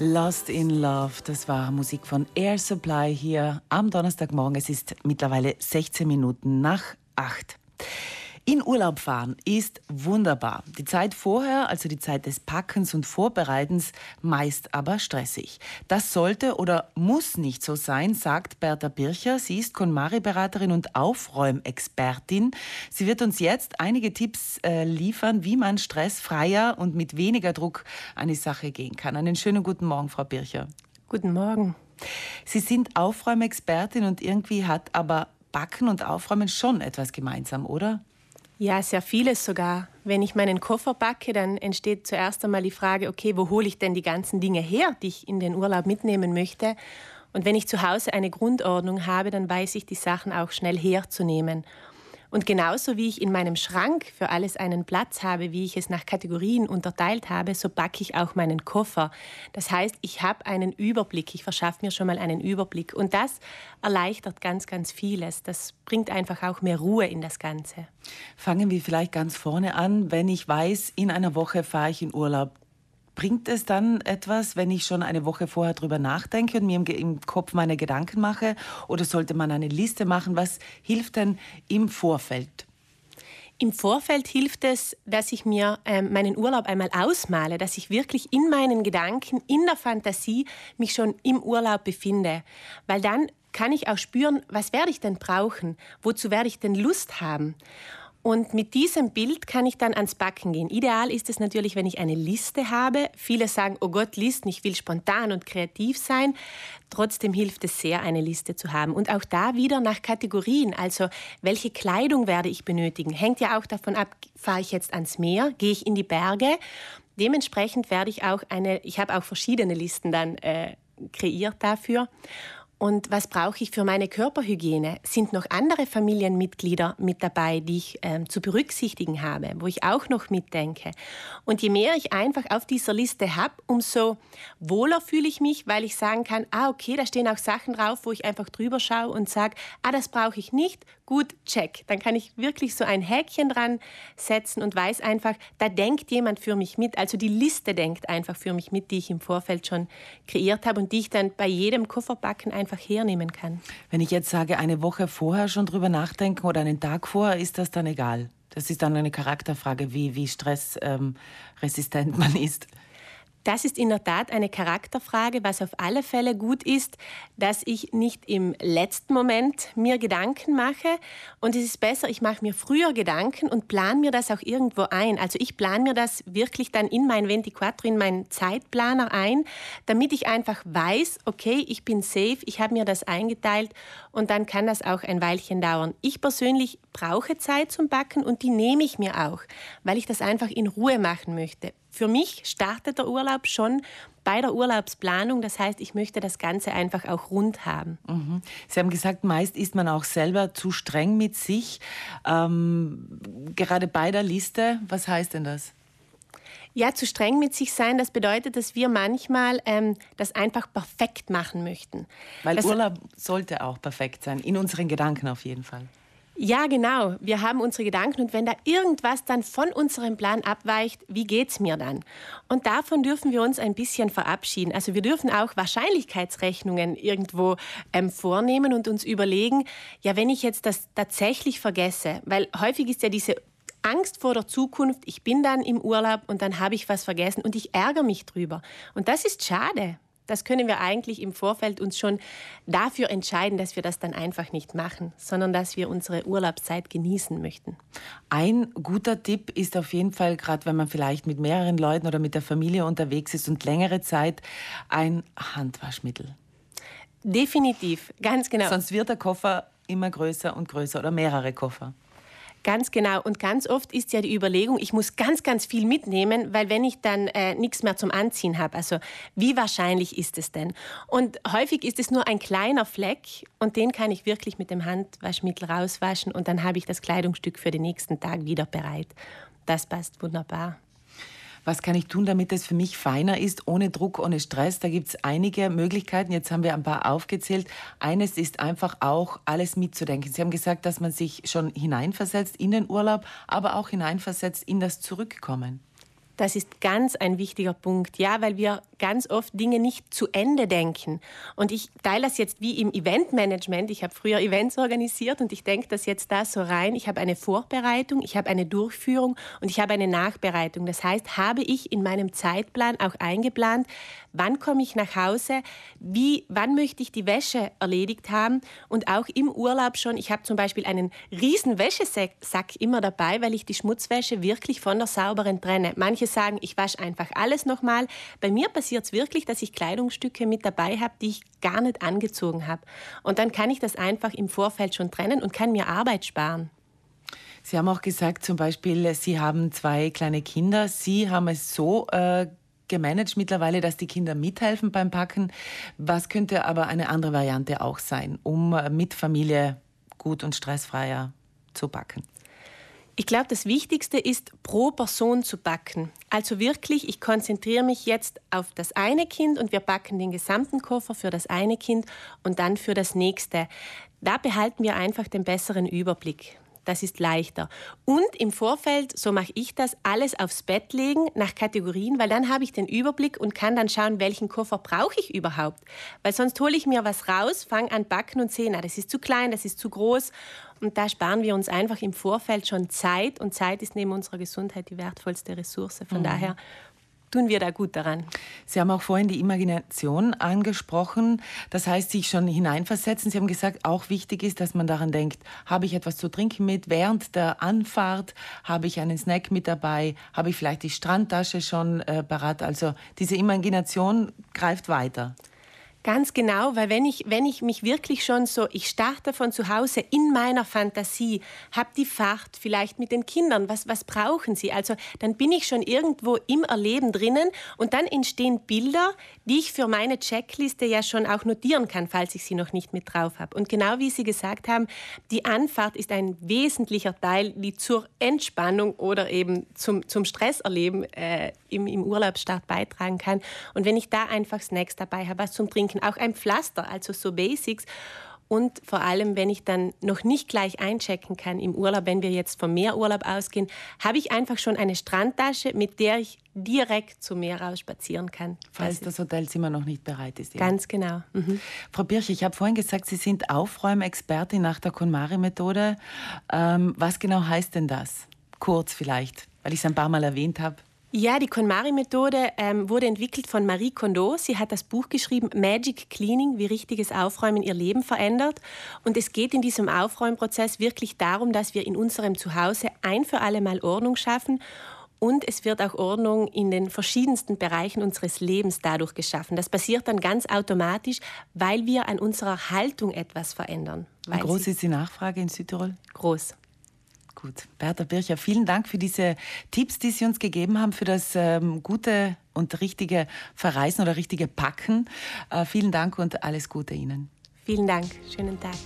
Lost in Love, das war Musik von Air Supply hier am Donnerstagmorgen. Es ist mittlerweile 16 Minuten nach 8. In Urlaub fahren ist wunderbar. Die Zeit vorher, also die Zeit des Packens und Vorbereitens, meist aber stressig. Das sollte oder muss nicht so sein, sagt Bertha Bircher. Sie ist KonMari-Beraterin und Aufräumexpertin. Sie wird uns jetzt einige Tipps äh, liefern, wie man stressfreier und mit weniger Druck an die Sache gehen kann. Einen schönen guten Morgen, Frau Bircher. Guten Morgen. Sie sind Aufräumexpertin und irgendwie hat aber Backen und Aufräumen schon etwas gemeinsam, oder? Ja, sehr vieles sogar. Wenn ich meinen Koffer backe, dann entsteht zuerst einmal die Frage, okay, wo hole ich denn die ganzen Dinge her, die ich in den Urlaub mitnehmen möchte? Und wenn ich zu Hause eine Grundordnung habe, dann weiß ich, die Sachen auch schnell herzunehmen. Und genauso wie ich in meinem Schrank für alles einen Platz habe, wie ich es nach Kategorien unterteilt habe, so backe ich auch meinen Koffer. Das heißt, ich habe einen Überblick, ich verschaffe mir schon mal einen Überblick. Und das erleichtert ganz, ganz vieles. Das bringt einfach auch mehr Ruhe in das Ganze. Fangen wir vielleicht ganz vorne an. Wenn ich weiß, in einer Woche fahre ich in Urlaub, Bringt es dann etwas, wenn ich schon eine Woche vorher drüber nachdenke und mir im, im, Kopf meine Gedanken mache? Oder sollte man eine Liste machen? Was hilft denn im Vorfeld? Im Vorfeld hilft es, dass ich mir äh, meinen Urlaub einmal ausmale, dass ich wirklich in meinen Gedanken, in der Fantasie mich schon im Urlaub befinde. Weil dann kann ich auch spüren, was werde ich denn brauchen? Wozu werde ich denn Lust haben? Und mit diesem Bild kann ich dann ans Backen gehen. Ideal ist es natürlich, wenn ich eine Liste habe. Viele sagen, oh Gott, Listen, ich will spontan und kreativ sein. Trotzdem hilft es sehr, eine Liste zu haben. Und auch da wieder nach Kategorien. Also, welche Kleidung werde ich benötigen? Hängt ja auch davon ab, fahre ich jetzt ans Meer, gehe ich in die Berge. Dementsprechend werde ich auch eine, ich habe auch verschiedene Listen dann äh, kreiert dafür. Und was brauche ich für meine Körperhygiene? Sind noch andere Familienmitglieder mit dabei, die ich ähm, zu berücksichtigen habe, wo ich auch noch mitdenke? Und je mehr ich einfach auf dieser Liste habe, umso wohler fühle ich mich, weil ich sagen kann, ah okay, da stehen auch Sachen drauf, wo ich einfach drüber schaue und sage, ah das brauche ich nicht, gut, check. Dann kann ich wirklich so ein Häkchen dran setzen und weiß einfach, da denkt jemand für mich mit. Also die Liste denkt einfach für mich mit, die ich im Vorfeld schon kreiert habe und die ich dann bei jedem Kofferbacken einfach hernehmen kann. Wenn ich jetzt sage, eine Woche vorher schon drüber nachdenken oder einen Tag vorher, ist das dann egal? Das ist dann eine Charakterfrage, wie, wie stressresistent man ist. Das ist in der Tat eine Charakterfrage. Was auf alle Fälle gut ist, dass ich nicht im letzten Moment mir Gedanken mache. Und es ist besser, ich mache mir früher Gedanken und plane mir das auch irgendwo ein. Also ich plane mir das wirklich dann in mein 24, in meinen Zeitplaner ein, damit ich einfach weiß, okay, ich bin safe, ich habe mir das eingeteilt und dann kann das auch ein Weilchen dauern. Ich persönlich brauche Zeit zum Backen und die nehme ich mir auch, weil ich das einfach in Ruhe machen möchte. Für mich startet der Urlaub schon bei der Urlaubsplanung. Das heißt, ich möchte das Ganze einfach auch rund haben. Mhm. Sie haben gesagt, meist ist man auch selber zu streng mit sich. Ähm, gerade bei der Liste, was heißt denn das? Ja, zu streng mit sich sein, das bedeutet, dass wir manchmal ähm, das einfach perfekt machen möchten. Weil das Urlaub sollte auch perfekt sein, in unseren Gedanken auf jeden Fall. Ja, genau. Wir haben unsere Gedanken und wenn da irgendwas dann von unserem Plan abweicht, wie geht's mir dann? Und davon dürfen wir uns ein bisschen verabschieden. Also wir dürfen auch Wahrscheinlichkeitsrechnungen irgendwo ähm, vornehmen und uns überlegen, ja, wenn ich jetzt das tatsächlich vergesse, weil häufig ist ja diese Angst vor der Zukunft, ich bin dann im Urlaub und dann habe ich was vergessen und ich ärgere mich drüber. Und das ist schade das können wir eigentlich im Vorfeld uns schon dafür entscheiden, dass wir das dann einfach nicht machen, sondern dass wir unsere Urlaubszeit genießen möchten. Ein guter Tipp ist auf jeden Fall, gerade wenn man vielleicht mit mehreren Leuten oder mit der Familie unterwegs ist und längere Zeit, ein Handwaschmittel. Definitiv, ganz genau. Sonst wird der Koffer immer größer und größer oder mehrere Koffer. Ganz genau. Und ganz oft ist ja die Überlegung, ich muss ganz, ganz viel mitnehmen, weil wenn ich dann äh, nichts mehr zum Anziehen habe, also wie wahrscheinlich ist es denn? Und häufig ist es nur ein kleiner Fleck und den kann ich wirklich mit dem Handwaschmittel rauswaschen und dann habe ich das Kleidungsstück für den nächsten Tag wieder bereit. Das passt wunderbar. Was kann ich tun, damit es für mich feiner ist, ohne Druck, ohne Stress? Da gibt es einige Möglichkeiten. Jetzt haben wir ein paar aufgezählt. Eines ist einfach auch, alles mitzudenken. Sie haben gesagt, dass man sich schon hineinversetzt in den Urlaub, aber auch hineinversetzt in das Zurückkommen. Das ist ganz ein wichtiger Punkt, ja, weil wir ganz oft Dinge nicht zu Ende denken. Und ich teile das jetzt wie im Eventmanagement. Ich habe früher Events organisiert und ich denke das jetzt da so rein. Ich habe eine Vorbereitung, ich habe eine Durchführung und ich habe eine Nachbereitung. Das heißt, habe ich in meinem Zeitplan auch eingeplant, wann komme ich nach Hause, wie, wann möchte ich die Wäsche erledigt haben und auch im Urlaub schon. Ich habe zum Beispiel einen riesen Wäschesack immer dabei, weil ich die Schmutzwäsche wirklich von der sauberen trenne. Manche sagen, ich wasche einfach alles nochmal. Bei mir passiert es wirklich, dass ich Kleidungsstücke mit dabei habe, die ich gar nicht angezogen habe. Und dann kann ich das einfach im Vorfeld schon trennen und kann mir Arbeit sparen. Sie haben auch gesagt, zum Beispiel, Sie haben zwei kleine Kinder. Sie haben es so äh, gemanagt mittlerweile, dass die Kinder mithelfen beim Packen. Was könnte aber eine andere Variante auch sein, um äh, mit Familie gut und stressfreier zu backen? Ich glaube, das Wichtigste ist, pro Person zu backen. Also wirklich, ich konzentriere mich jetzt auf das eine Kind und wir backen den gesamten Koffer für das eine Kind und dann für das nächste. Da behalten wir einfach den besseren Überblick das ist leichter. Und im Vorfeld, so mache ich das, alles aufs Bett legen nach Kategorien, weil dann habe ich den Überblick und kann dann schauen, welchen Koffer brauche ich überhaupt. Weil sonst hole ich mir was raus, fange an backen und sehe, na, das ist zu klein, das ist zu groß. Und da sparen wir uns einfach im Vorfeld schon Zeit. Und Zeit ist neben unserer Gesundheit die wertvollste Ressource. Von mhm. daher tun wir da gut daran. Sie haben auch vorhin die Imagination angesprochen, das heißt sich schon hineinversetzen. Sie haben gesagt, auch wichtig ist, dass man daran denkt, habe ich etwas zu trinken mit während der Anfahrt, habe ich einen Snack mit dabei, habe ich vielleicht die Strandtasche schon äh, parat. Also diese Imagination greift weiter. Ganz genau, weil wenn ich, wenn ich mich wirklich schon so, ich starte von zu Hause in meiner Fantasie, habe die Fahrt vielleicht mit den Kindern, was, was brauchen sie? Also dann bin ich schon irgendwo im Erleben drinnen und dann entstehen Bilder, die ich für meine Checkliste ja schon auch notieren kann, falls ich sie noch nicht mit drauf habe. Und genau wie Sie gesagt haben, die Anfahrt ist ein wesentlicher Teil, die zur Entspannung oder eben zum, zum Stresserleben äh, im, im Urlaubsstart beitragen kann. Und wenn ich da einfach Snacks dabei habe, was zum Trinken, auch ein Pflaster, also so Basics. Und vor allem, wenn ich dann noch nicht gleich einchecken kann im Urlaub, wenn wir jetzt vom Meerurlaub ausgehen, habe ich einfach schon eine Strandtasche, mit der ich direkt zum Meer raus spazieren kann. Falls das, Hotelzimmer noch nicht bereit ist. Eben. Ganz genau. Mhm. Frau Birch, ich habe vorhin gesagt, Sie sind Aufräumexpertin nach der KonMari-Methode. Ähm, was genau heißt denn das? Kurz vielleicht, weil ich es ein paar Mal erwähnt habe. Ja, die KonMari-Methode ähm, wurde entwickelt von Marie Kondo. Sie hat das Buch geschrieben Magic Cleaning, wie richtiges Aufräumen ihr Leben verändert. Und es geht in diesem Aufräumprozess wirklich darum, dass wir in unserem Zuhause ein für alle Mal Ordnung schaffen. Und es wird auch Ordnung in den verschiedensten Bereichen unseres Lebens dadurch geschaffen. Das passiert dann ganz automatisch, weil wir an unserer Haltung etwas verändern. Wie groß ist die Nachfrage in Südtirol? Groß. Gut, Bertha Bircher, vielen Dank für diese Tipps, die Sie uns gegeben haben, für das ähm, gute und richtige Verreisen oder richtige Packen. Äh, vielen Dank und alles Gute Ihnen. Vielen Dank, schönen Tag.